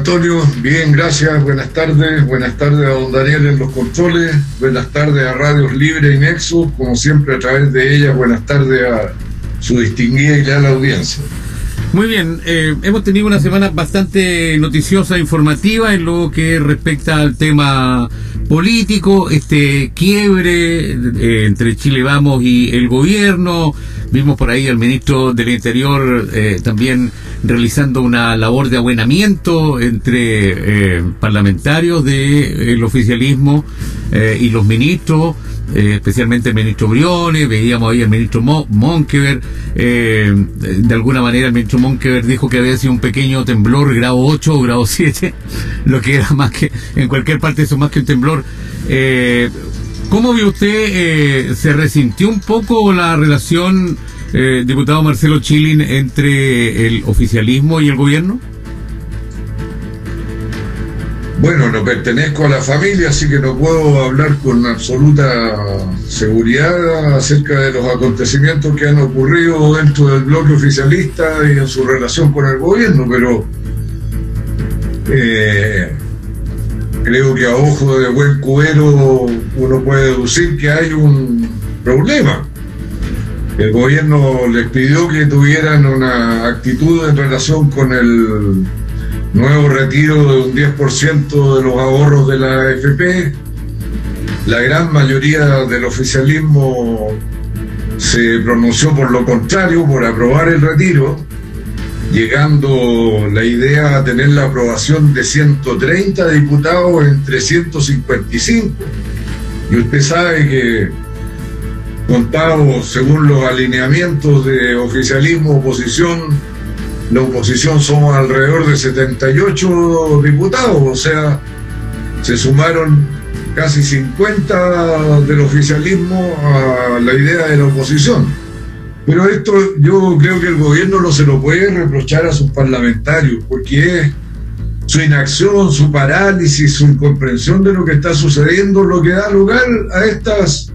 Antonio, bien, gracias, buenas tardes, buenas tardes a don Daniel en los controles, buenas tardes a Radios Libre y Nexo, como siempre a través de ellas, buenas tardes a su distinguida y leal audiencia. Muy bien, eh, hemos tenido una semana bastante noticiosa, informativa en lo que respecta al tema político, este quiebre eh, entre Chile Vamos y el gobierno. Vimos por ahí al ministro del Interior eh, también realizando una labor de abuenamiento entre parlamentarios del oficialismo y los ministros. Eh, especialmente el ministro Briones, veíamos ahí al ministro Mo Monkever, eh, de alguna manera el ministro Monkever dijo que había sido un pequeño temblor, grado 8 o grado 7, lo que era más que, en cualquier parte eso más que un temblor. Eh, ¿Cómo vio usted, se resintió un poco la relación, diputado Marcelo Chilin, entre el oficialismo y el gobierno? Bueno, no pertenezco a la familia, así que no puedo hablar con absoluta seguridad acerca de los acontecimientos que han ocurrido dentro del bloque oficialista y en su relación con el gobierno, pero eh, creo que a ojo de buen cubero uno puede deducir que hay un problema. El gobierno les pidió que tuvieran una actitud en relación con el nuevo retiro de un 10% de los ahorros de la AFP. La gran mayoría del oficialismo se pronunció por lo contrario, por aprobar el retiro, llegando la idea a tener la aprobación de 130 diputados entre 155. Y usted sabe que contado según los alineamientos de oficialismo, oposición, la oposición somos alrededor de 78 diputados, o sea, se sumaron casi 50 del oficialismo a la idea de la oposición. Pero esto yo creo que el gobierno no se lo puede reprochar a sus parlamentarios, porque es su inacción, su parálisis, su incomprensión de lo que está sucediendo lo que da lugar a estas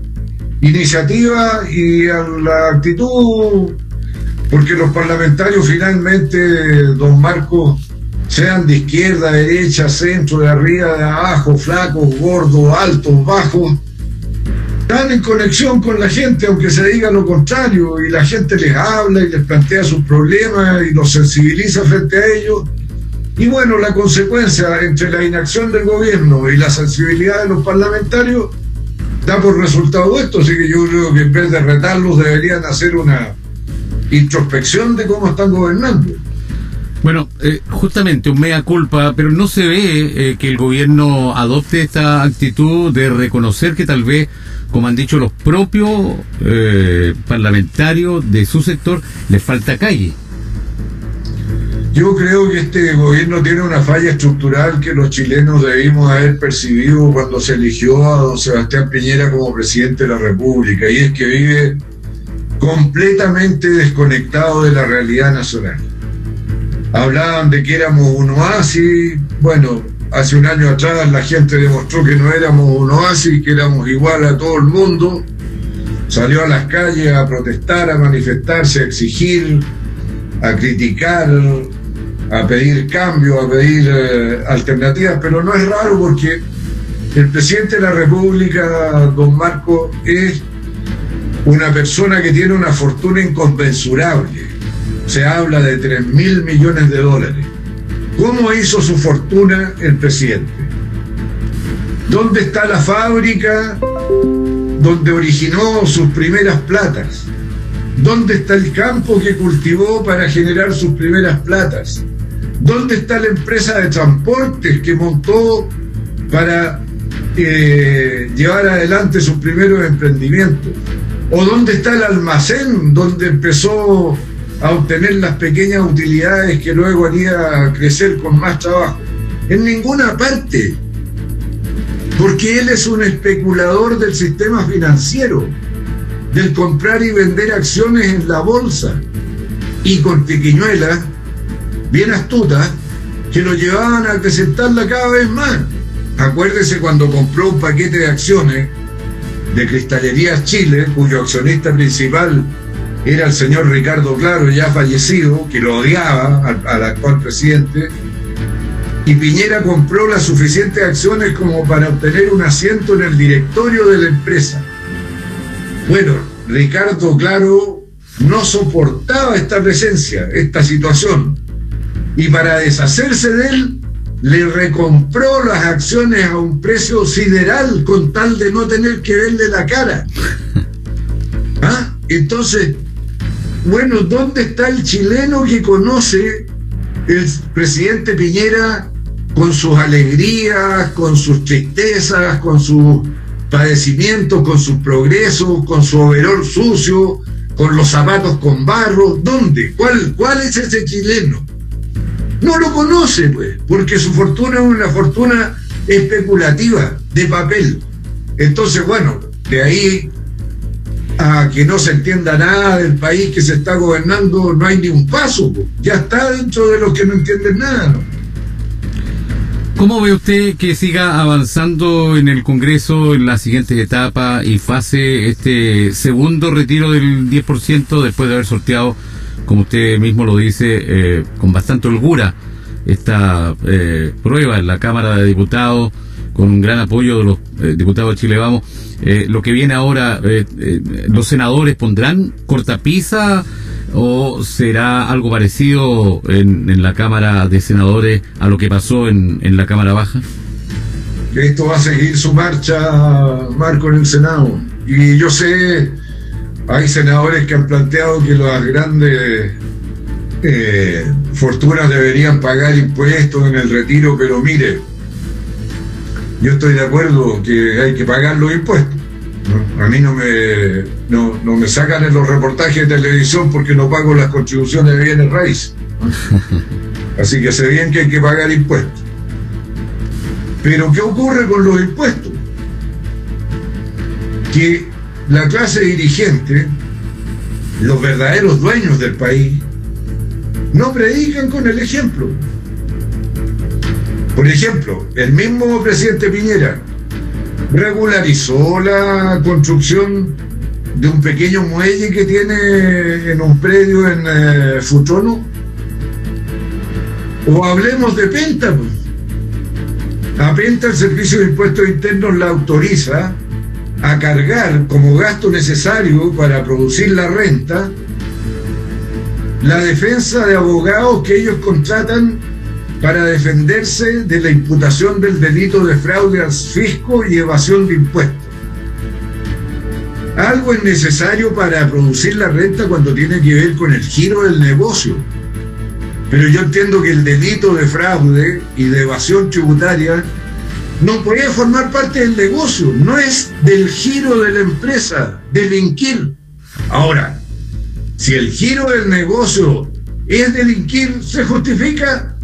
iniciativas y a la actitud porque los parlamentarios finalmente, don Marcos, sean de izquierda, derecha, centro, de arriba, de abajo, flacos, gordos, altos, bajos, están en conexión con la gente, aunque se diga lo contrario, y la gente les habla y les plantea sus problemas y los sensibiliza frente a ellos. Y bueno, la consecuencia entre la inacción del gobierno y la sensibilidad de los parlamentarios da por resultado esto, así que yo creo que en vez de retarlos deberían hacer una introspección de cómo están gobernando. Bueno, eh, justamente un mea culpa, pero no se ve eh, que el gobierno adopte esta actitud de reconocer que tal vez, como han dicho los propios eh, parlamentarios de su sector, les falta calle. Yo creo que este gobierno tiene una falla estructural que los chilenos debimos haber percibido cuando se eligió a don Sebastián Piñera como presidente de la República, y es que vive completamente desconectado de la realidad nacional. Hablaban de que éramos un oasis, bueno, hace un año atrás la gente demostró que no éramos un oasis, que éramos igual a todo el mundo, salió a las calles a protestar, a manifestarse, a exigir, a criticar, a pedir cambio, a pedir eh, alternativas, pero no es raro porque el presidente de la República, don Marco, es una persona que tiene una fortuna inconmensurable. Se habla de 3 mil millones de dólares. ¿Cómo hizo su fortuna el presidente? ¿Dónde está la fábrica donde originó sus primeras platas? ¿Dónde está el campo que cultivó para generar sus primeras platas? ¿Dónde está la empresa de transportes que montó para eh, llevar adelante sus primeros emprendimientos? ¿O dónde está el almacén donde empezó a obtener las pequeñas utilidades que luego haría crecer con más trabajo? En ninguna parte. Porque él es un especulador del sistema financiero, del comprar y vender acciones en la bolsa. Y con tiquiñuelas, bien astutas, que lo llevaban a acrecentarla cada vez más. Acuérdese cuando compró un paquete de acciones de Cristalerías Chile, cuyo accionista principal era el señor Ricardo Claro, ya fallecido, que lo odiaba al, actual presidente, y Piñera compró las suficientes acciones como para obtener un asiento en el directorio de la empresa. Bueno, Ricardo, claro, no soportaba esta presencia, esta situación, y para deshacerse de él, le recompró las acciones a un precio sideral con tal de no tener que verle la cara. ¿Ah? Entonces, bueno, ¿dónde está el chileno que conoce el presidente Piñera con sus alegrías, con sus tristezas, con sus padecimientos, con sus progresos, con su overol sucio, con los zapatos con barro? ¿Dónde? ¿Cuál, cuál es ese chileno? No lo conoce, pues, porque su fortuna es una fortuna especulativa, de papel. Entonces, bueno, de ahí a que no se entienda nada del país que se está gobernando, no hay ni un paso, ya está dentro de los que no entienden nada. ¿no? ¿Cómo ve usted que siga avanzando en el Congreso en la siguiente etapa y fase este segundo retiro del 10% después de haber sorteado, como usted mismo lo dice, eh, con bastante holgura esta eh, prueba en la Cámara de Diputados? con un gran apoyo de los eh, diputados de Chile Vamos. Lo que viene ahora, ¿los senadores pondrán cortapisa o será algo parecido en, la Cámara de Senadores a lo que pasó en, en la Cámara Baja? Esto va a seguir su marcha, Marco, en el Senado. Y yo sé, hay senadores que han planteado que las grandes fortunas deberían pagar impuestos en el retiro, pero mire, yo estoy de acuerdo que hay que pagar los impuestos. A mí no me, no, me sacan en los reportajes de televisión porque no pago las contribuciones de bienes raíces. Así que sé bien que hay que pagar impuestos. Pero ¿qué ocurre con los impuestos? Que la clase dirigente, los verdaderos dueños del país, no predican con el ejemplo. Por ejemplo, el mismo presidente Piñera regularizó la construcción de un pequeño muelle que tiene en un predio en eh, Futrono. O hablemos de Penta. Pues. A Penta el Servicio de Impuestos Internos la autoriza a cargar como gasto necesario para producir la renta la defensa de abogados que ellos contratan para defenderse de la imputación del delito de fraude al fisco y evasión de impuestos. Algo es necesario para producir la renta cuando tiene que ver con el giro del negocio. Pero yo entiendo que el delito de fraude y de evasión tributaria no puede formar parte del negocio, no es del giro de la empresa, delinquir. Ahora, si el giro del negocio es delinquir, se justifica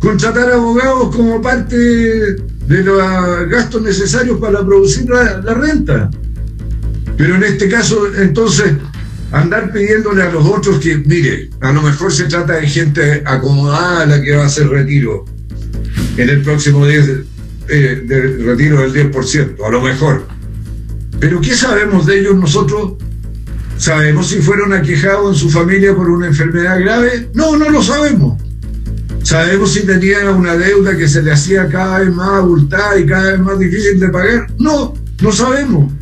contratar abogados como parte de los gastos necesarios para producir la, renta. Pero en este caso, entonces, andar pidiéndole a los otros que, mire, a lo mejor se trata de gente acomodada la que va a hacer retiro en el próximo 10 eh, de retiro del 10%, a lo mejor. Pero ¿qué sabemos de ellos nosotros? ¿Sabemos si fueron aquejados en su familia por una enfermedad grave? No, no lo sabemos. ¿Sabemos si tenía una deuda que se le hacía cada vez más abultada y cada vez más difícil de pagar? No, no sabemos.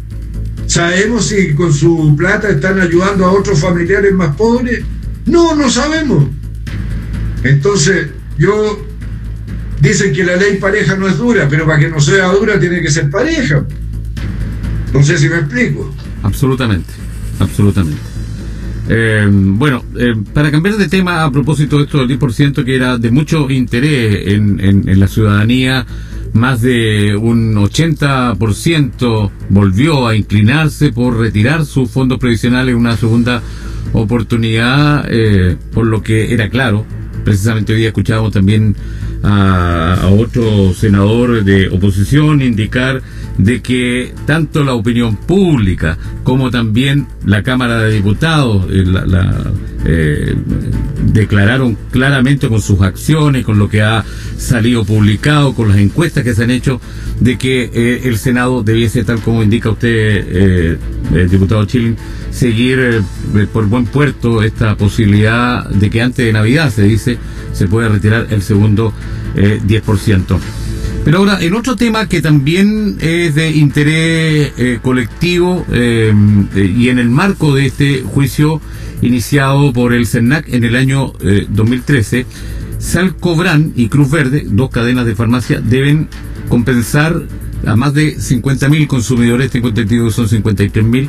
¿Sabemos si con su plata están ayudando a otros familiares más pobres? No, no sabemos. Entonces, yo dicen que la ley pareja no es dura, pero para que no sea dura tiene que ser pareja. No sé si me explico. Absolutamente, absolutamente. Eh, bueno, eh, para cambiar de tema a propósito de esto del 10% que era de mucho interés en, en, la ciudadanía, más de un 80% volvió a inclinarse por retirar sus fondos previsionales en una segunda oportunidad, eh, por lo que era claro. Precisamente hoy día escuchábamos también a, otro senador de oposición indicar de que tanto la opinión pública como también la Cámara de Diputados eh, eh, declararon claramente con sus acciones, con lo que ha salido publicado con las encuestas que se han hecho de que eh, el Senado debiese, tal como indica usted, eh, el diputado Chilling, seguir eh, por buen puerto esta posibilidad de que antes de Navidad, se dice, se pueda retirar el segundo 10%. Pero ahora, en otro tema que también es de interés colectivo y en el marco de este juicio iniciado por el CERNAC en el año 2013, Salcobran y Cruz Verde, dos cadenas de farmacia, deben compensar a más de 50.000 consumidores, tengo entendido que son 53.000,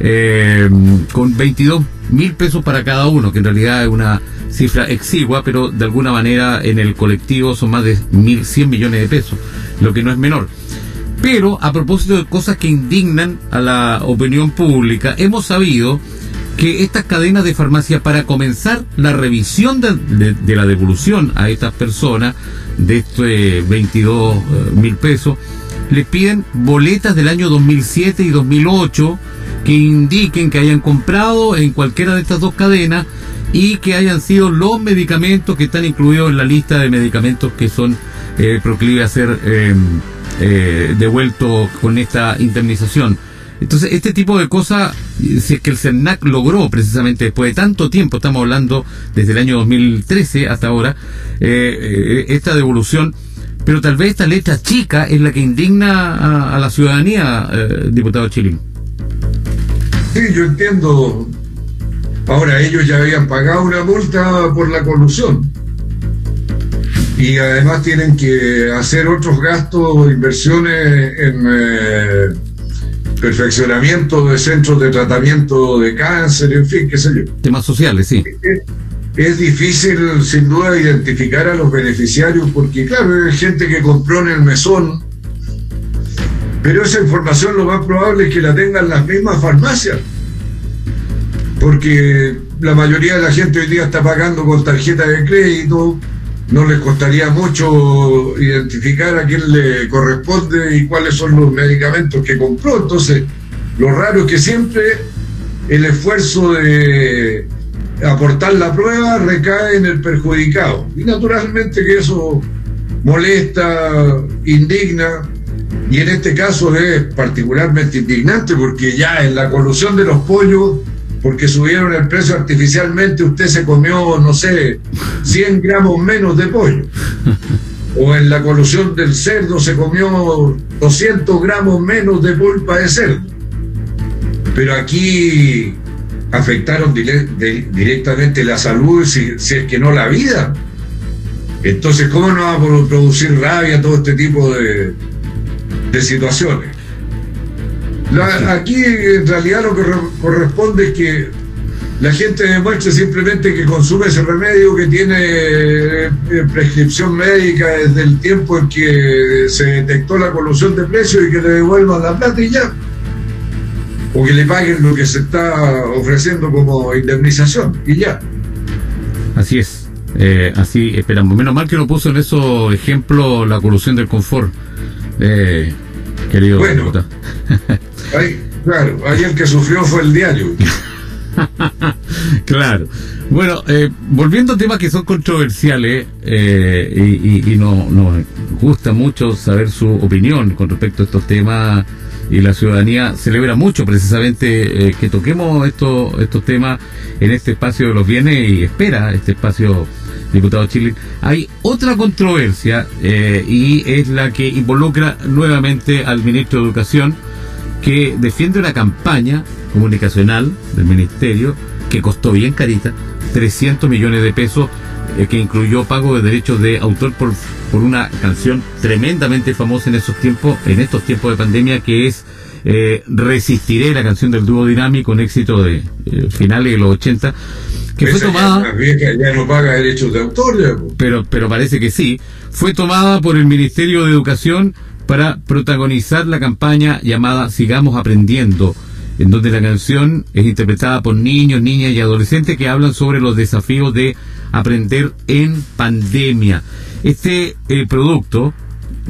eh, con 22 mil pesos para cada uno, que en realidad es una cifra exigua, pero de alguna manera en el colectivo son más de 1.100 millones de pesos, lo que no es menor. Pero a propósito de cosas que indignan a la opinión pública, hemos sabido que estas cadenas de farmacia, para comenzar la revisión de, la devolución a estas personas de estos 22 eh, mil pesos, les piden boletas del año 2007 y 2008 que indiquen que hayan comprado en cualquiera de estas dos cadenas y que hayan sido los medicamentos que están incluidos en la lista de medicamentos que son eh, proclives a ser eh, eh, devueltos con esta indemnización. Entonces, este tipo de cosas, si es que el CERNAC logró precisamente después de tanto tiempo, estamos hablando desde el año 2013 hasta ahora, eh, eh, esta devolución, pero tal vez esta letra chica es la que indigna a, la ciudadanía, eh, diputado Chilín. Sí, yo entiendo. Ahora, ellos ya habían pagado una multa por la colusión. Y además tienen que hacer otros gastos, inversiones en perfeccionamiento de centros de tratamiento de cáncer, en fin, qué sé yo. Temas sociales, sí. Es, difícil, sin duda, identificar a los beneficiarios porque, claro, hay gente que compró en el mesón, pero esa información lo más probable es que la tengan las mismas farmacias. Porque la mayoría de la gente hoy día está pagando con tarjeta de crédito, no les costaría mucho identificar a quién le corresponde y cuáles son los medicamentos que compró. Entonces, lo raro es que siempre el esfuerzo de aportar la prueba recae en el perjudicado. Y naturalmente que eso molesta, indigna, y en este caso es particularmente indignante porque ya en la colusión de los pollos porque subieron el precio artificialmente, usted se comió, no sé, 100 gramos menos de pollo. O en la colusión del cerdo se comió 200 gramos menos de pulpa de cerdo. Pero aquí afectaron directamente la salud, si, si, es que no la vida. Entonces, ¿cómo no va a producir rabia todo este tipo de, de situaciones? Aquí en realidad lo que corresponde es que la gente demuestre simplemente que consume ese remedio que tiene eh, prescripción médica desde el tiempo en que se detectó la colusión de precios y que le devuelvan la plata y ya. O que le paguen lo que se está ofreciendo como indemnización y ya. Así es. Eh, así esperamos. Menos mal que no puso en esos ejemplos la colusión del confort. Eh, querido bueno, claro, ahí el que sufrió fue el diario. claro. Bueno, eh, volviendo a temas que son controversiales eh, y, nos gusta mucho saber su opinión con respecto a estos temas y la ciudadanía celebra mucho precisamente eh, que toquemos estos estos temas en este espacio de los bienes y espera este espacio diputado Chile. Hay otra controversia y es la que involucra nuevamente al ministro de Educación que defiende una campaña comunicacional del ministerio que costó bien carita 300 millones de pesos eh, que incluyó pago de derechos de autor por, por una canción tremendamente famosa en esos tiempos en estos tiempos de pandemia que es eh, Resistiré la canción del dúo dinámico un éxito de eh, finales de los 80 que fue tomada ya, no paga derechos de autor pero pero parece que sí. Fue tomada por el Ministerio de Educación para protagonizar la campaña llamada Sigamos Aprendiendo, en donde la canción es interpretada por niños, niñas y adolescentes que hablan sobre los desafíos de aprender en pandemia. Este eh, producto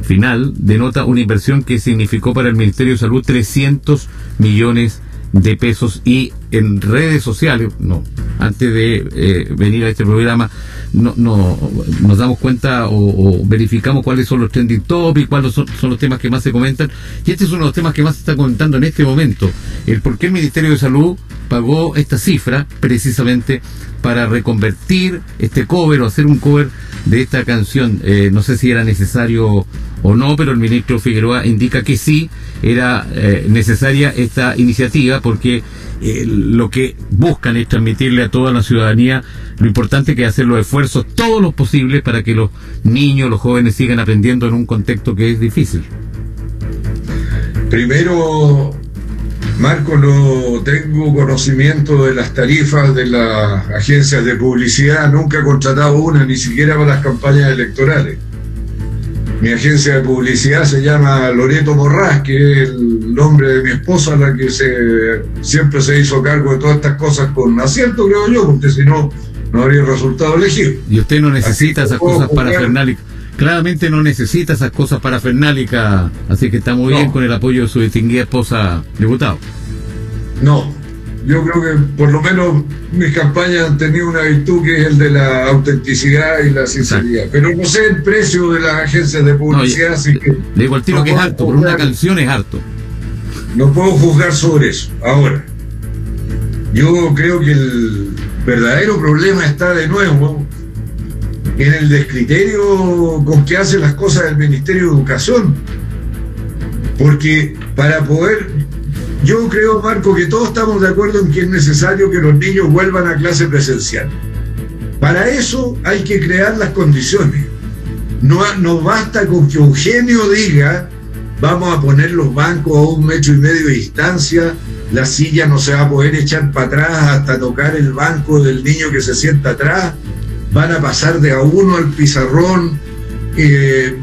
final denota una inversión que significó para el Ministerio de Salud 300 millones de pesos y en redes sociales, no, antes de eh, venir a este programa, no, no, nos damos cuenta o, verificamos cuáles son los trending topics, cuáles son, los temas que más se comentan. Y este es uno de los temas que más se está comentando en este momento. El por qué el Ministerio de Salud pagó esta cifra precisamente para reconvertir este cover o hacer un cover de esta canción. Eh, no sé si era necesario o no, pero el ministro Figueroa indica que sí era eh, necesaria esta iniciativa porque eh, lo que buscan es transmitirle a toda la ciudadanía lo importante que es hacer los esfuerzos todos los posibles para que los niños, los jóvenes sigan aprendiendo en un contexto que es difícil. Primero, Marco, no tengo conocimiento de las tarifas de las agencias de publicidad, nunca he contratado una, ni siquiera para las campañas electorales. Mi agencia de publicidad se llama Loreto Morraz, que es el nombre de mi esposa, la que se, siempre se hizo cargo de todas estas cosas con acierto, creo yo, porque si no, no habría resultado elegido. Y usted no necesita esas cosas para parafernálicas. Claramente no necesita esas cosas para parafernálicas, así que está muy bien con el apoyo de su distinguida esposa, diputado. No, yo creo que por lo menos mis campañas han tenido una virtud que es el de la autenticidad y la sinceridad. Pero no sé el precio de las agencias de publicidad, así que. digo el tiro que es alto, por una canción es alto. No puedo juzgar sobre eso. Ahora, yo creo que el verdadero problema está de nuevo en el descriterio con que hace las cosas el Ministerio de Educación. Porque para poder yo creo, Marco, que todos estamos de acuerdo en que es necesario que los niños vuelvan a clase presencial. Para eso hay que crear las condiciones. No, no basta con que Eugenio diga, vamos a poner los bancos a un metro y medio de distancia, la silla no se va a poder echar para atrás hasta tocar el banco del niño que se sienta atrás, van a pasar de a uno al pizarrón,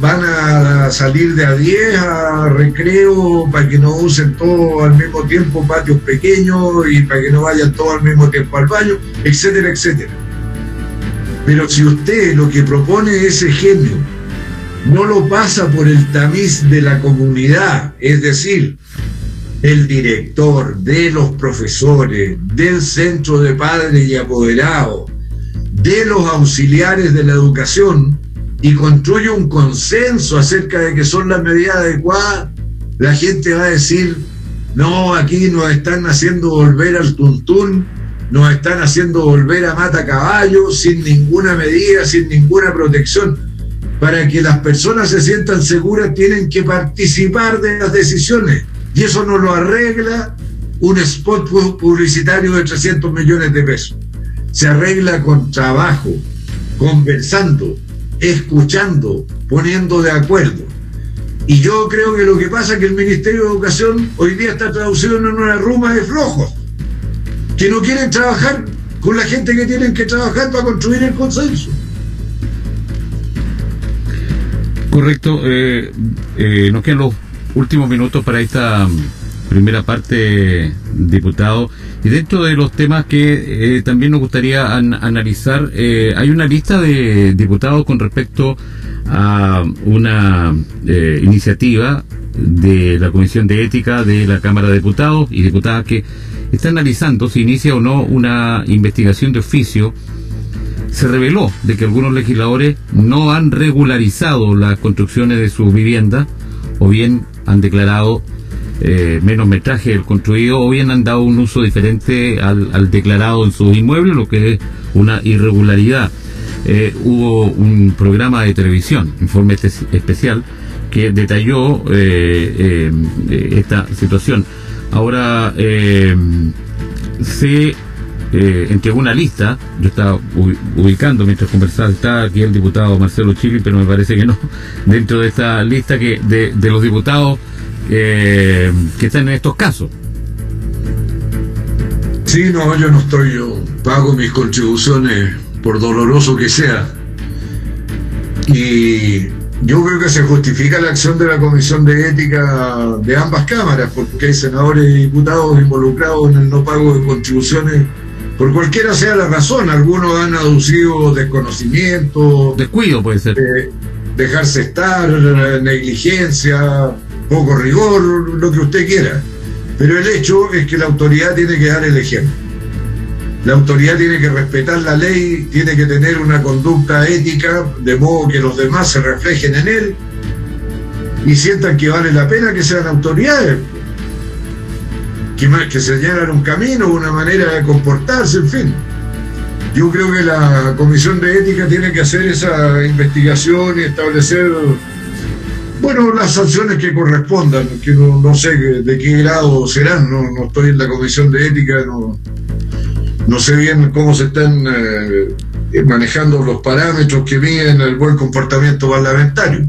van a salir de a 10 a recreo para que no usen todo al mismo tiempo patios pequeños y para que no vayan todos al mismo tiempo al baño, etcétera, etcétera. Pero si usted lo que propone ese genio no lo pasa por el tamiz de la comunidad, es decir, el director, de los profesores, del centro de padres y apoderados, de los auxiliares de la educación, y construye un consenso acerca de que son las medidas adecuadas, la gente va a decir, no, aquí nos están haciendo volver al tuntún, nos están haciendo volver a mata caballo sin ninguna medida, sin ninguna protección. Para que las personas se sientan seguras tienen que participar de las decisiones. Y eso no lo arregla un spot publicitario de 300 millones de pesos. Se arregla con trabajo, conversando, escuchando, poniendo de acuerdo. Y yo creo que lo que pasa es que el Ministerio de Educación hoy día está traducido en una ruma de flojos, que no quieren trabajar con la gente que tienen que trabajar para construir el consenso. Correcto. Eh, eh, nos quedan los últimos minutos para esta mm, primera parte, diputado. Y dentro de los temas que eh, también nos gustaría analizar, eh, hay una lista de diputados con respecto a una eh, iniciativa de la Comisión de Ética de la Cámara de Diputados y Diputadas que está analizando si inicia o no una investigación de oficio. Se reveló de que algunos legisladores no han regularizado las construcciones de sus viviendas o bien han declarado eh, menos metraje del construido o han dado un uso diferente al, declarado en sus inmuebles, lo que es una irregularidad. Eh, hubo un programa de televisión, informe especial, que detalló eh, esta situación. Ahora se entregó una lista, yo estaba ubicando mientras conversaba, está aquí el diputado Marcelo Chili, pero me parece que no, dentro de esta lista que de los diputados eh, que están en estos casos. Sí, no, yo no estoy, yo pago mis contribuciones por doloroso que sea. Y yo creo que se justifica la acción de la Comisión de Ética de ambas cámaras, porque hay senadores y diputados involucrados en el no pago de contribuciones, por cualquiera sea la razón. Algunos han aducido desconocimiento, descuido puede ser. Eh, dejarse estar, negligencia, poco rigor, lo que usted quiera. Pero el hecho es que la autoridad tiene que dar el ejemplo. La autoridad tiene que respetar la ley, tiene que tener una conducta ética, de modo que los demás se reflejen en él y sientan que vale la pena que sean autoridades, que, que señalan un camino, una manera de comportarse, en fin. Yo creo que la Comisión de Ética tiene que hacer esa investigación y establecer, bueno, las sanciones que correspondan, que no, sé de qué grado serán, no, estoy en la Comisión de Ética, no, no sé bien cómo se están eh, manejando los parámetros que miden el buen comportamiento parlamentario.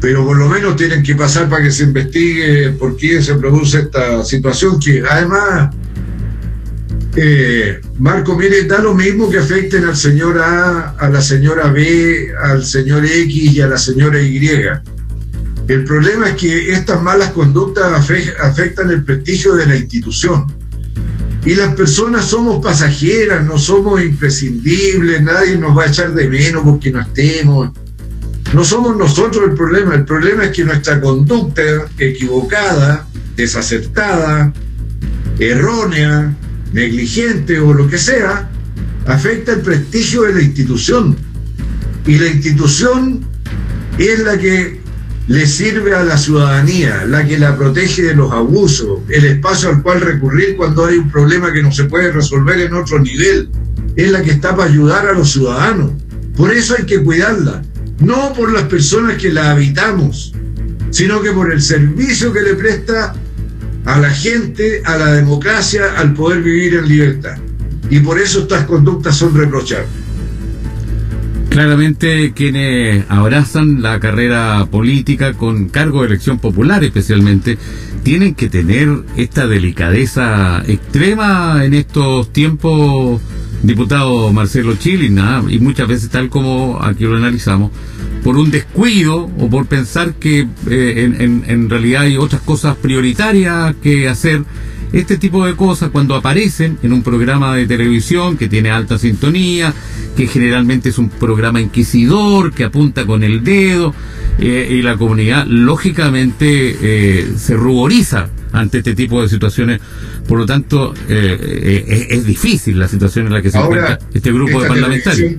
Pero por lo menos tienen que pasar para que se investigue por qué se produce esta situación, que además, eh, Marco, mire, da lo mismo que afecten al señor A, a la señora B, al señor X y a la señora Y. El problema es que estas malas conductas afectan el prestigio de la institución y las personas somos pasajeras, no somos imprescindibles, nadie nos va a echar de menos porque no estemos. No somos nosotros el problema, el problema es que nuestra conducta equivocada, desacertada, errónea, negligente o lo que sea, afecta el prestigio de la institución. Y la institución es la que le sirve a la ciudadanía, la que la protege de los abusos, el espacio al cual recurrir cuando hay un problema que no se puede resolver en otro nivel, es la que está para ayudar a los ciudadanos. Por eso hay que cuidarla, no por las personas que la habitamos, sino que por el servicio que le presta a la gente, a la democracia, al poder vivir en libertad. Y por eso estas conductas son reprochables. Claramente quienes abrazan la carrera política con cargo de elección popular especialmente, tienen que tener esta delicadeza extrema en estos tiempos, diputado Marcelo Chilin, y muchas veces tal como aquí lo analizamos, por un descuido o por pensar que eh, en realidad hay otras cosas prioritarias que hacer este tipo de cosas cuando aparecen en un programa de televisión que tiene alta sintonía, que generalmente es un programa inquisidor, que apunta con el dedo, eh, y la comunidad lógicamente eh, se ruboriza ante este tipo de situaciones. Por lo tanto, eh, es, difícil la situación en la que se encuentra este grupo de parlamentarios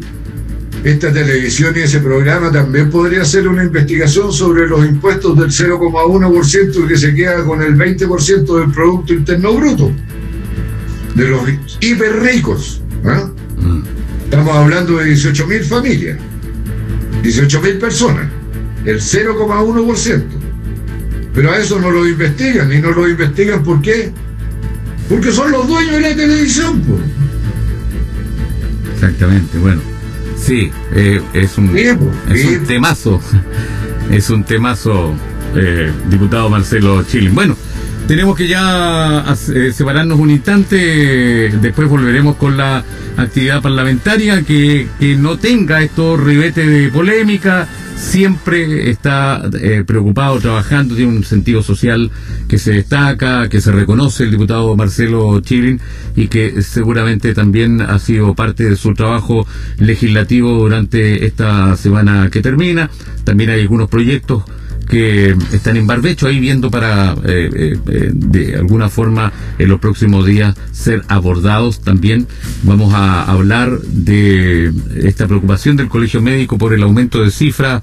esta televisión y ese programa también podría hacer una investigación sobre los impuestos del 0,1% que se queda con el 20% del Producto Interno Bruto, de los hiper ricos. ¿ah? Mm. Estamos hablando de 18.000 familias, 18.000 personas, el 0,1%. Pero a eso no lo investigan, y no lo investigan ¿por qué? Porque son los dueños de la televisión. Exactamente, bueno. Sí, eh, es, un, es un temazo. Es un temazo, eh, diputado Marcelo Chilin. Bueno, tenemos que ya eh, separarnos un instante. Después volveremos con la actividad parlamentaria que, que no tenga estos ribetes de polémica siempre está eh, preocupado, trabajando, tiene un sentido social que se destaca, que se reconoce el diputado Marcelo Chilin y que seguramente también ha sido parte de su trabajo legislativo durante esta semana que termina. También hay algunos proyectos que están en barbecho ahí viendo para eh, eh, eh, de alguna forma en los próximos días ser abordados también. Vamos a hablar de esta preocupación del Colegio Médico por el aumento de cifras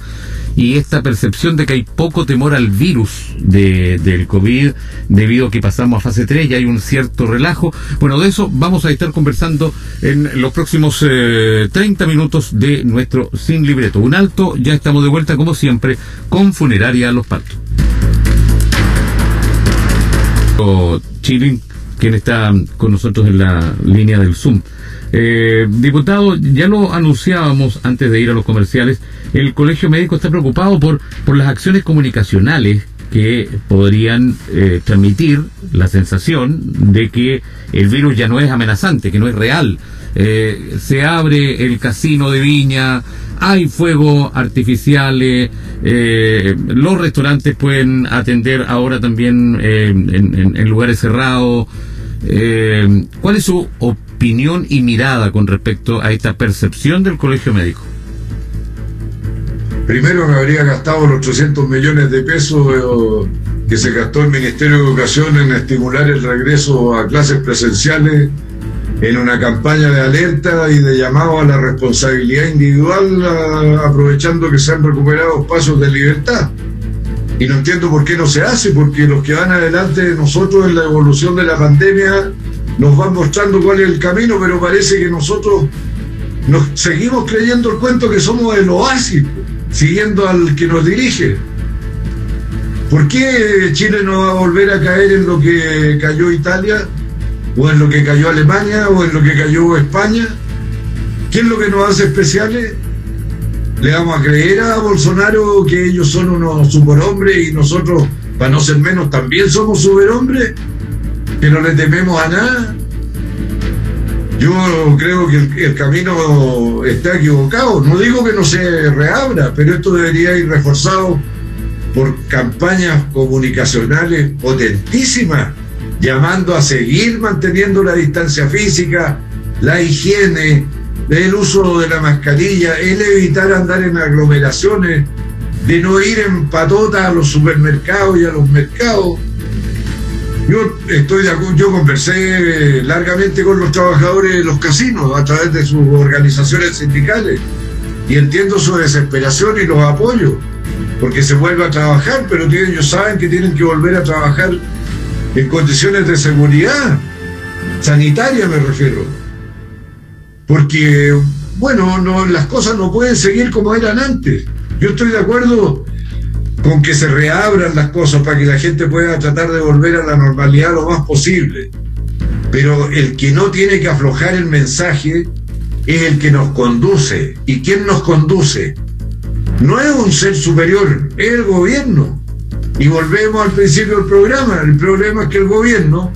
y esta percepción de que hay poco temor al virus de, del COVID debido a que pasamos a fase 3 y hay un cierto relajo. Bueno, de eso vamos a estar conversando en los próximos 30 minutos de nuestro Sin Libreto. Un alto, ya estamos de vuelta como siempre con Funeraria Los Patos. Chilin, quien está con nosotros en la línea del Zoom. Eh, diputado, ya lo anunciábamos antes de ir a los comerciales, el Colegio Médico está preocupado por, por las acciones comunicacionales que podrían eh, transmitir la sensación de que el virus ya no es amenazante, que no es real. Eh, se abre el casino de Viña, hay fuegos artificiales, eh, los restaurantes pueden atender ahora también en, en, lugares cerrados. ¿Cuál es su opinión y mirada con respecto a esta percepción del colegio médico? Primero me habría gastado los 800 millones de pesos eh, que se gastó el Ministerio de Educación en estimular el regreso a clases presenciales en una campaña de alerta y de llamado a la responsabilidad individual, aprovechando que se han recuperado pasos de libertad. Y no entiendo por qué no se hace, porque los que van adelante de nosotros en la evolución de la pandemia nos van mostrando cuál es el camino, pero parece que nosotros nos seguimos creyendo el cuento que somos el oasis, siguiendo al que nos dirige. ¿Por qué Chile no va a volver a caer en lo que cayó Italia? o en lo que cayó Alemania o en lo que cayó España. ¿Qué es lo que nos hace especiales? ¿Le vamos a creer a Bolsonaro que ellos son unos superhombres y nosotros, para no ser menos, también somos superhombres? ¿Que no le tememos a nada? Yo creo que el, camino está equivocado. No digo que no se reabra, pero esto debería ir reforzado por campañas comunicacionales potentísimas llamando a seguir manteniendo la distancia física, la higiene, el uso de la mascarilla, el evitar andar en aglomeraciones, de no ir en patota a los supermercados y a los mercados. Yo estoy de acuerdo, yo conversé largamente con los trabajadores de los casinos a través de sus organizaciones sindicales y entiendo su desesperación y los apoyo, porque se vuelve a trabajar, pero ellos saben que tienen que volver a trabajar en condiciones de seguridad sanitaria me refiero. Porque, bueno, no, las cosas no pueden seguir como eran antes. Yo estoy de acuerdo con que se reabran las cosas para que la gente pueda tratar de volver a la normalidad lo más posible. Pero el que no tiene que aflojar el mensaje es el que nos conduce. ¿Y quién nos conduce? No es un ser superior, es el gobierno. Y volvemos al principio del programa. El problema es que el gobierno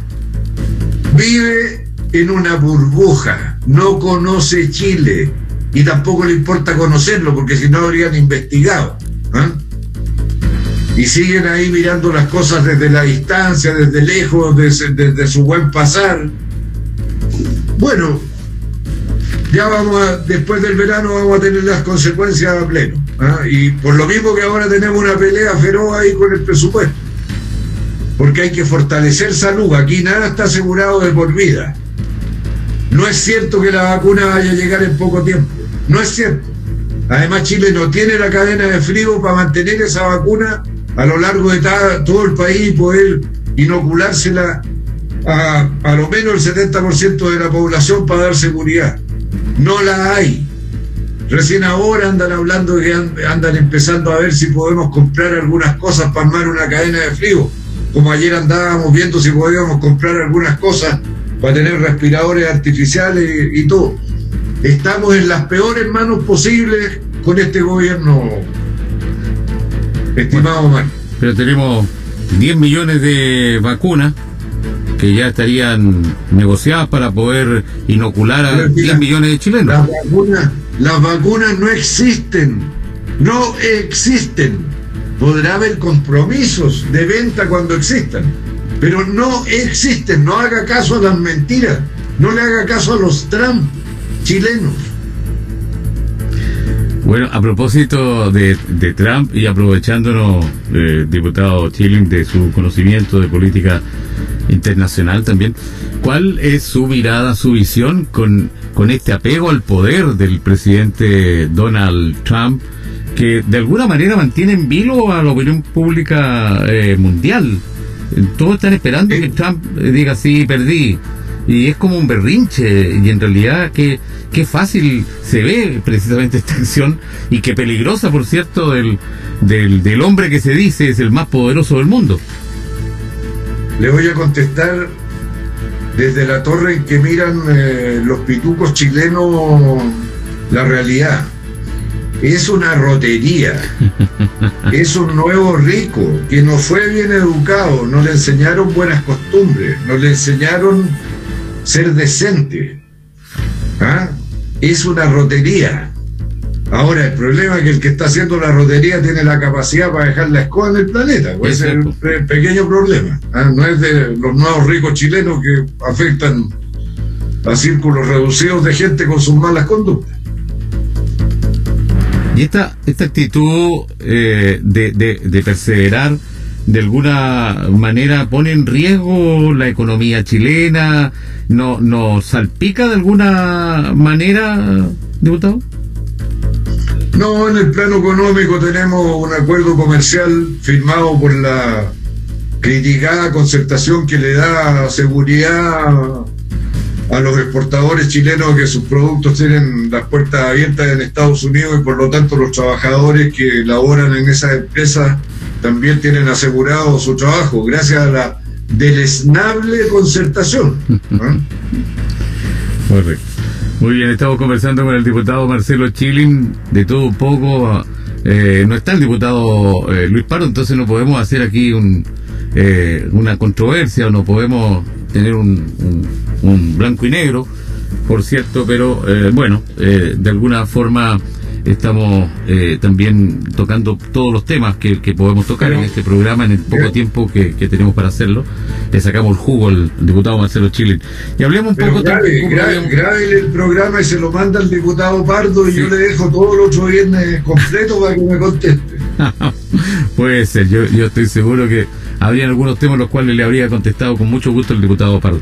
vive en una burbuja, no conoce Chile y tampoco le importa conocerlo porque si no habrían investigado. ¿ah? Y siguen ahí mirando las cosas desde la distancia, desde lejos, desde, su buen pasar. Bueno, ya vamos a, después del verano vamos a tener las consecuencias a pleno. ¿ah? Y por lo mismo que ahora tenemos una pelea feroz ahí con el presupuesto. Porque hay que fortalecer salud. Aquí nada está asegurado de por vida. No es cierto que la vacuna vaya a llegar en poco tiempo. No es cierto. Además, Chile no tiene la cadena de frío para mantener esa vacuna a lo largo de todo el país poder inoculársela a, a lo menos el 70% de la población para dar seguridad no la hay. Recién ahora andan hablando que andan empezando a ver si podemos comprar algunas cosas para armar una cadena de frío. Como ayer andábamos viendo si podíamos comprar algunas cosas para tener respiradores artificiales y, todo. Estamos en las peores manos posibles con este gobierno, estimado Mario. Pero tenemos 10 millones de vacunas que ya estarían negociadas para poder inocular a 10 millones de chilenos. Las vacunas, las vacunas no existen, no existen. Podrá haber compromisos de venta cuando existan, pero no existen. No haga caso a las mentiras, no le haga caso a los Trump chilenos. Bueno, a propósito de, Trump y aprovechándonos, eh, diputado Chilling, de su conocimiento de política internacional también. ¿Cuál es su mirada, su visión con, con este apego al poder del presidente Donald Trump, que de alguna manera mantiene en vilo a la opinión pública eh, mundial? Todos están esperando que Trump diga sí, perdí. Y es como un berrinche, y en realidad que, qué fácil se ve precisamente esta acción, y qué peligrosa, por cierto, del, del, del hombre que se dice es el más poderoso del mundo. Le voy a contestar desde la torre en que miran eh, los pitucos chilenos la realidad. Es una rotería, es un nuevo rico que no fue bien educado, no le enseñaron buenas costumbres, no le enseñaron ser decente. ¿Ah? Es una rotería. Ahora, el problema es que el que está haciendo la rotería tiene la capacidad para dejar la escoba en el planeta. Puede ser un pequeño problema. ¿ah? No es de los nuevos ricos chilenos que afectan a círculos reducidos de gente con sus malas conductas. Y esta, esta actitud eh, de, de, perseverar de alguna manera pone en riesgo la economía chilena, no, salpica de alguna manera, diputado. No, en el plano económico tenemos un acuerdo comercial firmado por la criticada concertación que le da seguridad a los exportadores chilenos que sus productos tienen las puertas abiertas en Estados Unidos y por lo tanto los trabajadores que laboran en esas empresas también tienen asegurado su trabajo gracias a la deleznable concertación. Muy bien, estamos conversando con el diputado Marcelo Chilin de todo un poco. Eh, no está el diputado eh, Luis Pardo, entonces no podemos hacer aquí un, eh, una controversia o no podemos tener un, blanco y negro, por cierto, pero bueno, de alguna forma estamos eh, también tocando todos los temas que, podemos tocar en este programa en el poco tiempo que, tenemos para hacerlo. Le sacamos el jugo al diputado Marcelo Chile. Y hablemos un poco también. Grave, el programa y se lo manda al diputado Pardo y yo le dejo todo el otro viernes completo para que me conteste. Puede ser, yo, yo estoy seguro que habría algunos temas los cuales le habría contestado con mucho gusto el diputado Pardo.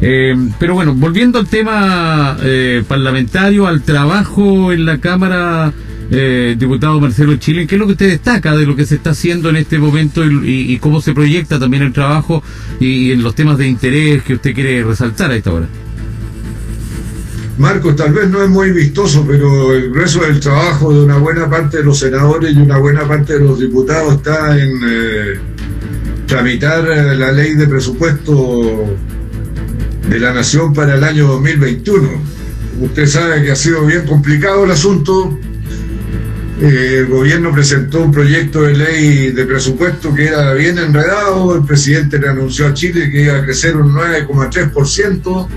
Eh, pero bueno, volviendo al tema eh, parlamentario, al trabajo en la Cámara, eh, diputado Marcelo Chile, ¿qué es lo que usted destaca de lo que se está haciendo en este momento y, cómo se proyecta también el trabajo y, en los temas de interés que usted quiere resaltar a esta hora? Marcos, tal vez no es muy vistoso, pero el grueso del trabajo de una buena parte de los senadores y una buena parte de los diputados está en tramitar la ley de presupuesto de la Nación para el año 2021. Usted sabe que ha sido bien complicado el asunto. Eh, el gobierno presentó un proyecto de ley de presupuesto que era bien enredado. El presidente le anunció a Chile que iba a crecer un 9,3%.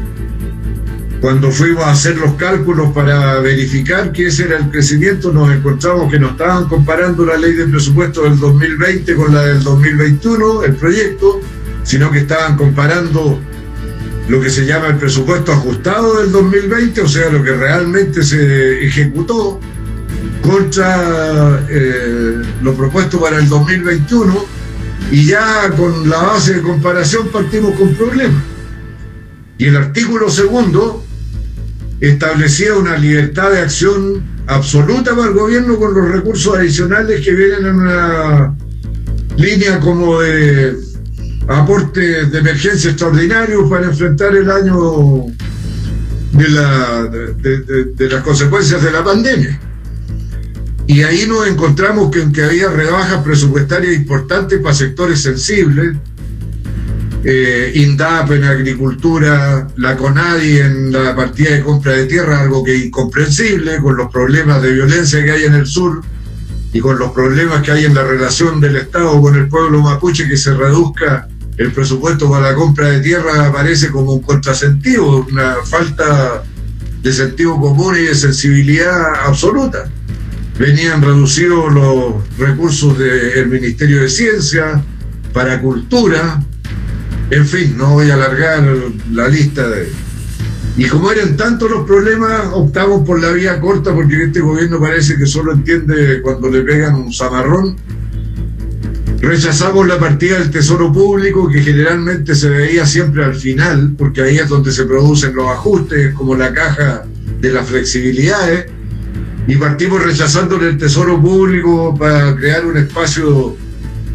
Cuando fuimos a hacer los cálculos para verificar que ese era el crecimiento, nos encontramos que no estaban comparando la ley de presupuesto del 2020 con la del 2021, el proyecto, sino que estaban comparando lo que se llama el presupuesto ajustado del 2020, o sea, lo que realmente se ejecutó, contra eh, lo propuesto para el 2021, y ya con la base de comparación partimos con problemas. Y el artículo segundo establecía una libertad de acción absoluta para el gobierno con los recursos adicionales que vienen en una línea como de aportes de emergencia extraordinarios para enfrentar el año de, la, de, las consecuencias de la pandemia. Y ahí nos encontramos que aunque había rebajas presupuestarias importantes para sectores sensibles, eh, INDAP en agricultura, la CONADI en la partida de compra de tierra, algo que es incomprensible con los problemas de violencia que hay en el sur y con los problemas que hay en la relación del Estado con el pueblo mapuche, que se reduzca el presupuesto para la compra de tierra aparece como un contrasentido, una falta de sentido común y de sensibilidad absoluta. Venían reducidos los recursos del Ministerio de Ciencia para cultura, en fin, no voy a alargar la lista de... Y como eran tantos los problemas, optamos por la vía corta porque este gobierno parece que solo entiende cuando le pegan un zamarrón Rechazamos la partida del Tesoro Público, que generalmente se veía siempre al final, porque ahí es donde se producen los ajustes, como la caja de las flexibilidades, y partimos rechazando el Tesoro Público para crear un espacio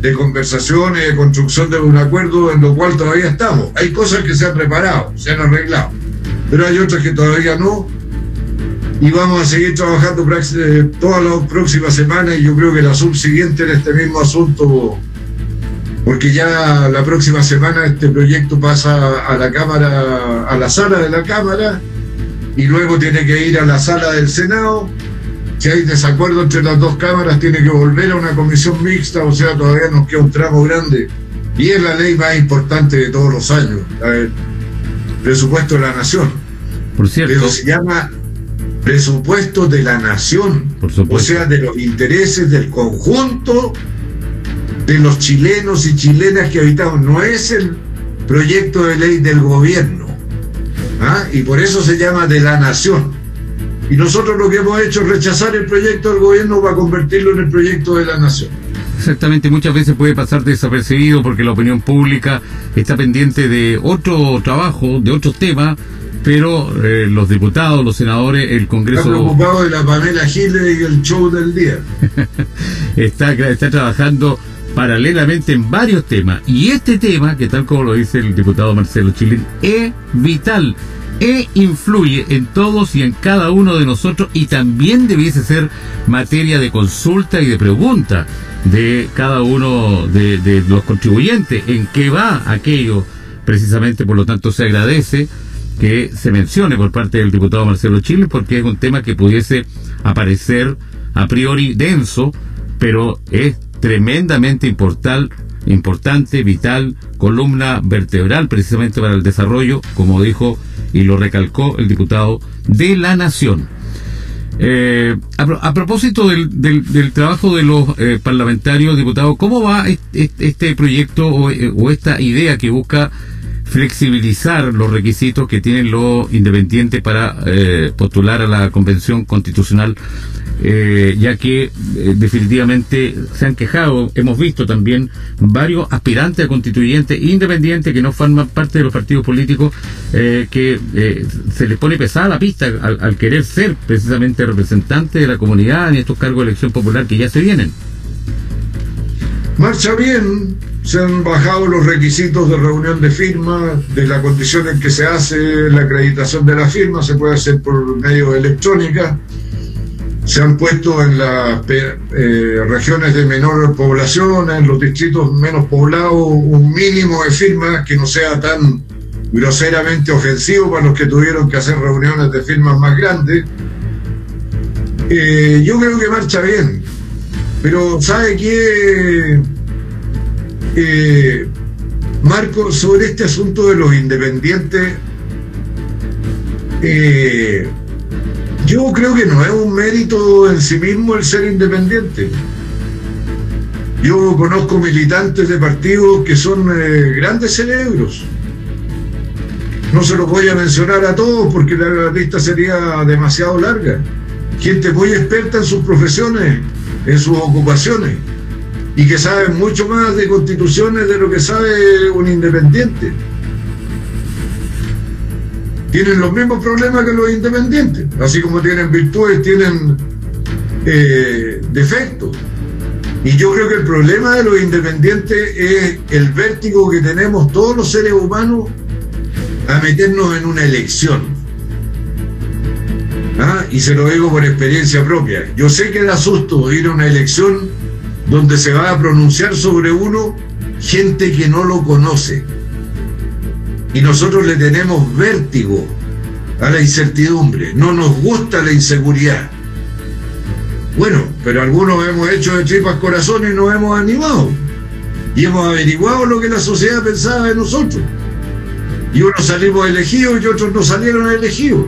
de conversaciones, de construcción de un acuerdo en lo cual todavía estamos. Hay cosas que se han preparado, se han arreglado, pero hay otras que todavía no y vamos a seguir trabajando eh, todas las próximas semanas y yo creo que la subsiguiente en este mismo asunto, porque ya la próxima semana este proyecto pasa a la Cámara, a la sala de la Cámara y luego tiene que ir a la sala del Senado. Si hay desacuerdo entre las dos cámaras, tiene que volver a una comisión mixta, o sea, todavía nos queda un tramo grande. Y es la ley más importante de todos los años, el presupuesto de la nación. Por cierto. Pero se llama presupuesto de la nación, o sea, de los intereses del conjunto de los chilenos y chilenas que habitamos. No es el proyecto de ley del gobierno, ¿ah? y por eso se llama de la nación. Y nosotros lo que hemos hecho es rechazar el proyecto del gobierno para convertirlo en el proyecto de la nación. Exactamente, muchas veces puede pasar desapercibido porque la opinión pública está pendiente de otro trabajo, de otros temas, pero eh, los diputados, los senadores, el Congreso... Está preocupado de la Pamela Giles y el show del día. está, está trabajando paralelamente en varios temas. Y este tema, que tal como lo dice el diputado Marcelo Chilín, es vital e influye en todos y en cada uno de nosotros y también debiese ser materia de consulta y de pregunta de cada uno de, los contribuyentes en qué va aquello precisamente por lo tanto se agradece que se mencione por parte del diputado Marcelo Chile porque es un tema que pudiese aparecer a priori denso pero es tremendamente importante, vital, columna vertebral precisamente para el desarrollo, como dijo y lo recalcó el diputado de la Nación. Eh, a, propósito del, trabajo de los eh, parlamentarios, diputados, ¿cómo va este, proyecto eh, o, esta idea que busca flexibilizar los requisitos que tienen los independientes para postular a la Convención Constitucional eh, ya que eh, definitivamente se han quejado, hemos visto también varios aspirantes a constituyentes independientes que no forman parte de los partidos políticos, eh, que se les pone pesada la pista al, querer ser precisamente representantes de la comunidad en estos cargos de elección popular que ya se vienen. Marcha bien, se han bajado los requisitos de reunión de firma, de la condición en que se hace la acreditación de la firma, se puede hacer por medio electrónica se han puesto en las eh, regiones de menor población, en los distritos menos poblados, un mínimo de firmas que no sea tan groseramente ofensivo para los que tuvieron que hacer reuniones de firmas más grandes. Eh, yo creo que marcha bien, pero ¿sabe qué? Eh, Marco, sobre este asunto de los independientes, eh, yo creo que no es un mérito en sí mismo el ser independiente. Yo conozco militantes de partidos que son eh, grandes cerebros. No se los voy a mencionar a todos porque la lista sería demasiado larga. Gente muy experta en sus profesiones, en sus ocupaciones, y que saben mucho más de constituciones de lo que sabe un independiente tienen los mismos problemas que los independientes, así como tienen virtudes, tienen eh, defectos. Y yo creo que el problema de los independientes es el vértigo que tenemos todos los seres humanos a meternos en una elección. ¿Ah? Y se lo digo por experiencia propia. Yo sé que da susto ir a una elección donde se va a pronunciar sobre uno gente que no lo conoce y nosotros le tenemos vértigo a la incertidumbre, no nos gusta la inseguridad. Bueno, pero algunos hemos hecho de tripas corazones y nos hemos animado y hemos averiguado lo que la sociedad pensaba de nosotros. Y unos salimos elegidos y otros no salieron elegidos.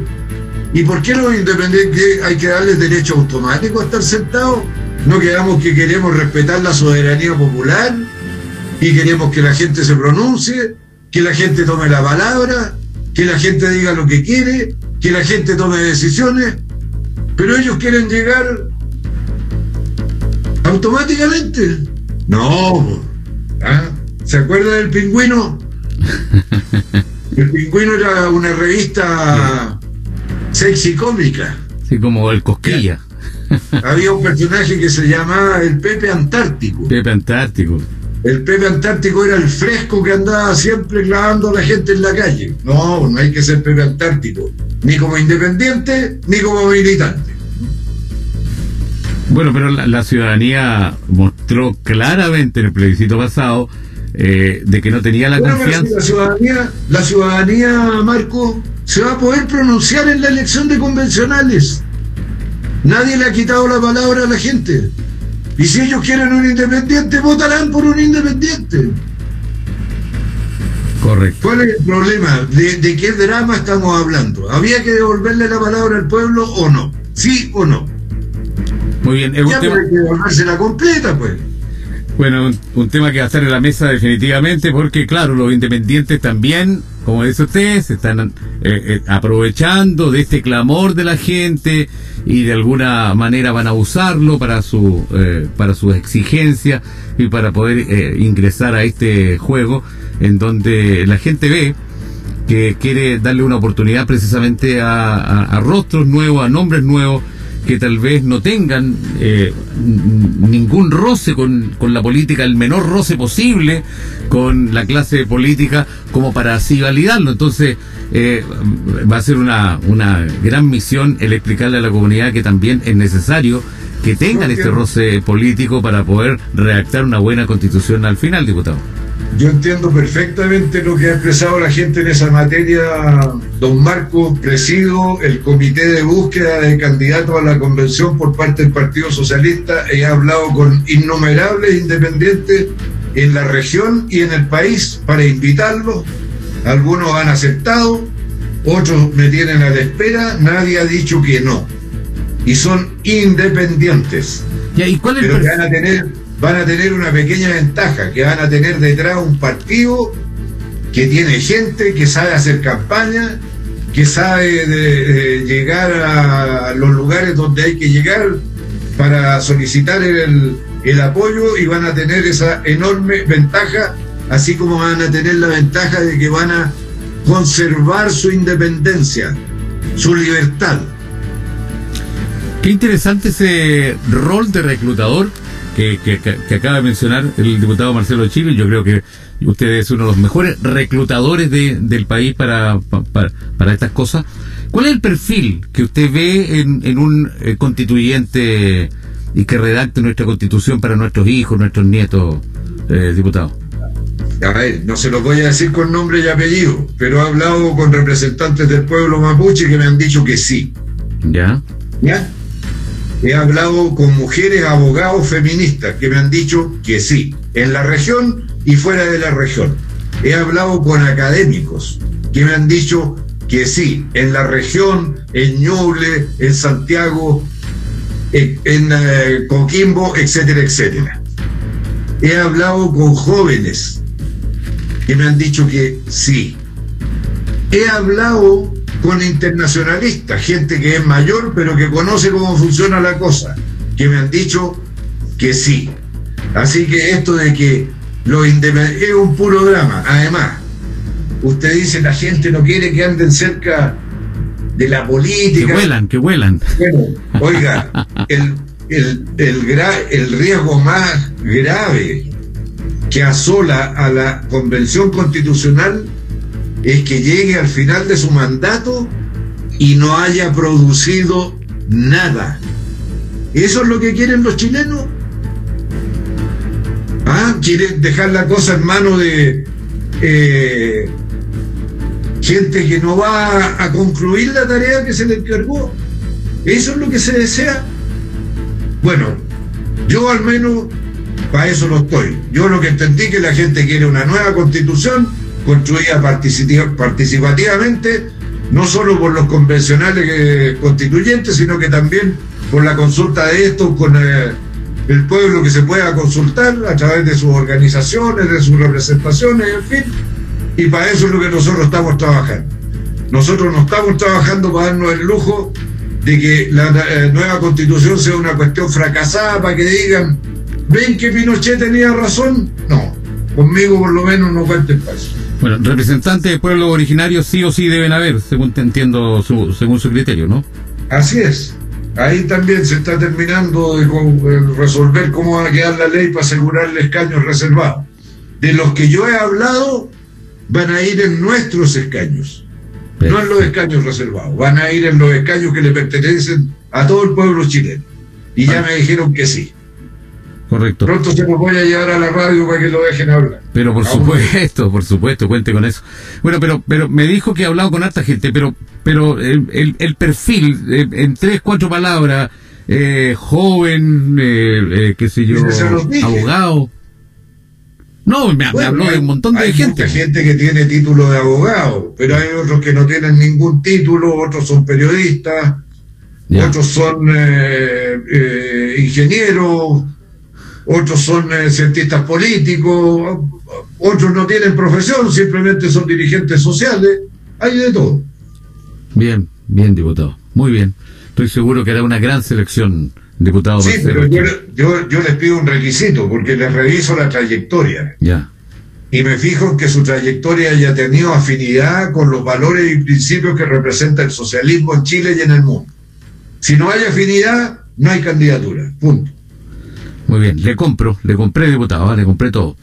¿Y por qué los independientes hay que darles derecho automático a estar sentados? ¿No quedamos que queremos respetar la soberanía popular y queremos que la gente se pronuncie? que la gente tome la palabra, que la gente diga lo que quiere, que la gente tome decisiones, pero ellos quieren llegar automáticamente. No, ¿ah? ¿se acuerda del pingüino? El pingüino era una revista sexy cómica. Sí, como el Cosquilla. Había un personaje que se llamaba el Pepe Antártico. Pepe Antártico. El Pepe Antártico era el fresco que andaba siempre clavando a la gente en la calle. No, no hay que ser Pepe Antártico, ni como independiente, ni como militante. Bueno, pero la, ciudadanía mostró claramente en el plebiscito pasado eh, de que no tenía la confianza. la ciudadanía, la ciudadanía, Marco, se va a poder pronunciar en la elección de convencionales. Nadie le ha quitado la palabra a la gente. Y si ellos quieren un independiente, votarán por un independiente. Correcto. ¿Cuál es el problema? ¿De, qué drama estamos hablando? ¿Había que devolverle la palabra al pueblo o no? ¿Sí o no? Muy bien. Es ya tema... hay que devolvérsela completa, pues. Bueno, un, tema que va a estar en la mesa definitivamente, porque claro, los independientes también como dice usted, se están eh, eh, aprovechando de este clamor de la gente y de alguna manera van a usarlo para su eh, para sus exigencias y para poder ingresar a este juego en donde la gente ve que quiere darle una oportunidad precisamente a rostros nuevos, a nombres nuevos que tal vez no tengan eh, ningún roce con, con, la política, el menor roce posible con la clase política, como para así validarlo. Entonces, eh, va a ser una, una gran misión el explicarle a la comunidad que también es necesario que tengan este roce político para poder redactar una buena constitución al final, diputado. Yo entiendo perfectamente lo que ha expresado la gente en esa materia. Don Marcos, presido el comité de búsqueda de candidatos a la convención por parte del Partido Socialista. He hablado con innumerables independientes en la región y en el país para invitarlos. Algunos han aceptado, otros me tienen a la espera. Nadie ha dicho que no. Y son independientes. ¿Y cuál es Pero van a tener van a tener una pequeña ventaja, que van a tener detrás un partido que tiene gente, que sabe hacer campaña, que sabe de, llegar a los lugares donde hay que llegar para solicitar el, el apoyo y van a tener esa enorme ventaja, así como van a tener la ventaja de que van a conservar su independencia, su libertad. Qué interesante ese rol de reclutador que, acaba de mencionar el diputado Marcelo Chile. Yo creo que usted es uno de los mejores reclutadores del país para, para, estas cosas. ¿Cuál es el perfil que usted ve en, un eh, constituyente y que redacte nuestra constitución para nuestros hijos, nuestros nietos, eh, diputado? A ver, no se lo voy a decir con nombre y apellido, pero he hablado con representantes del pueblo mapuche que me han dicho que sí. ¿Ya? ¿Ya? He hablado con mujeres abogados feministas que me han dicho que sí, en la región y fuera de la región. He hablado con académicos que me han dicho que sí, en la región, en Ñuble, en Santiago, en, eh, Coquimbo, etcétera, etcétera. He hablado con jóvenes que me han dicho que sí. He hablado con internacionalistas, gente que es mayor pero que conoce cómo funciona la cosa, que me han dicho que sí. Así que esto de que lo es un puro drama. Además, usted dice la gente no quiere que anden cerca de la política. Que vuelan, que vuelan. oiga, el, el, el riesgo más grave que asola a la convención constitucional es que llegue al final de su mandato y no haya producido nada. ¿Eso es lo que quieren los chilenos? ¿Ah? ¿Quieren dejar la cosa en manos de eh, gente que no va a concluir la tarea que se le encargó? ¿Eso es lo que se desea? Bueno, yo al menos para eso lo estoy. Yo lo que entendí que la gente quiere una nueva constitución construida participativamente, no solo por los convencionales constituyentes, sino que también por la consulta de estos con eh, el pueblo que se pueda consultar a través de sus organizaciones, de sus representaciones, en fin. Y para eso es lo que nosotros estamos trabajando. Nosotros no estamos trabajando para darnos el lujo de que la eh, nueva constitución sea una cuestión fracasada para que digan, ¿ven que Pinochet tenía razón? No, conmigo por lo menos no cuenten para eso. Bueno, representantes de pueblos originarios sí o sí deben haber, según te entiendo, su, según su criterio, ¿no? Así es. Ahí también se está terminando de resolver cómo va a quedar la ley para asegurar el escaño reservado. De los que yo he hablado, van a ir en nuestros escaños, no en los escaños reservados, van a ir en los escaños que le pertenecen a todo el pueblo chileno. Y ya me dijeron que sí. Correcto. Pronto se los voy a llevar a la radio para que lo dejen hablar. Pero por supuesto, por supuesto, cuente con eso. Bueno, pero pero me dijo que ha hablado con harta gente, pero pero el, el, perfil, eh, en tres, cuatro palabras, eh, joven, eh, eh, qué sé yo, abogado. No, me, habló de un montón de gente. Hay gente que tiene título de abogado, pero hay otros que no tienen ningún título, otros son periodistas, otros son ingenieros, otros son eh, cientistas políticos, otros no tienen profesión, simplemente son dirigentes sociales, hay de todo. Bien, bien, diputado. Muy bien. Estoy seguro que hará una gran selección, diputado. Sí, pero yo, yo, yo, les pido un requisito, porque les reviso la trayectoria. Ya. Y me fijo en que su trayectoria haya tenido afinidad con los valores y principios que representa el socialismo en Chile y en el mundo. Si no hay afinidad, no hay candidatura. Punto. Muy bien, le compro, le compré, diputado, ¿eh? le compré todo.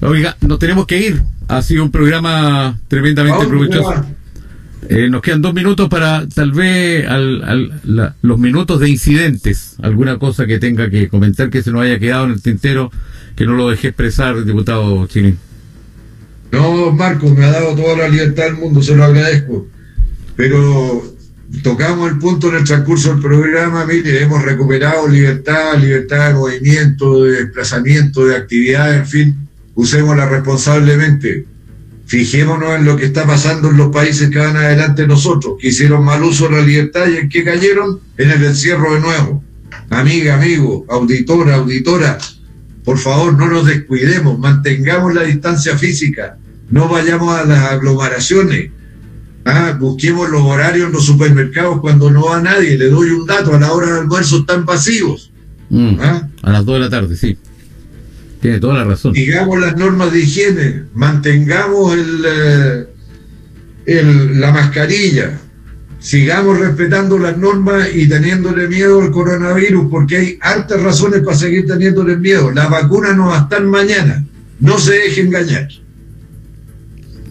Oiga, nos tenemos que ir. Ha sido un programa tremendamente provechoso. Eh, nos quedan dos minutos para tal vez al, los minutos de incidentes, alguna cosa que tenga que comentar que se nos haya quedado en el tintero, que no lo dejé expresar, diputado Chini. No, Marco, me ha dado toda la libertad del mundo, se lo agradezco. Pero tocamos el punto en el transcurso del programa, mire, hemos recuperado libertad, libertad de movimiento, de desplazamiento, de actividad, en fin, usémosla responsablemente. Fijémonos en lo que está pasando en los países que van adelante nosotros, que hicieron mal uso de la libertad y en qué cayeron en el encierro de nuevo. Amiga, amigo, auditora, auditora, por favor no nos descuidemos, mantengamos la distancia física, no vayamos a las aglomeraciones, Ah, busquemos los horarios en los supermercados cuando no va nadie. Le doy un dato, a la hora del almuerzo están pasivos. Mm, ¿Ah? A las 2 de la tarde, sí. Tiene toda la razón. Digamos las normas de higiene, mantengamos el, eh, el, la mascarilla, sigamos respetando las normas y teniéndole miedo al coronavirus, porque hay altas razones para seguir teniéndole miedo. La vacuna no va a estar mañana. No se deje engañar.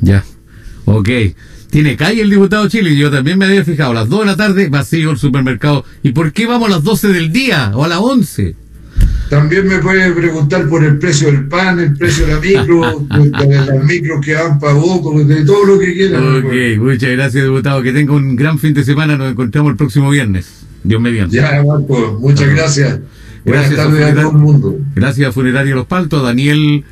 Ya. Ok. Tiene calle el diputado Chile, yo también me había fijado, a las 2 de la tarde vacío el supermercado. ¿Y por qué vamos a las 12 del día o a las 11? También me puede preguntar por el precio del pan, el precio de la micro, de las micros que van para vos, de todo lo que quieran. Ok, muchas gracias, diputado. Que tenga un gran fin de semana. Nos encontramos el próximo viernes. Dios mediante. Ya, Marco, muchas gracias. Gracias Buenas tardes a, todo el mundo. Gracias a Funerario Los Paltos, Daniel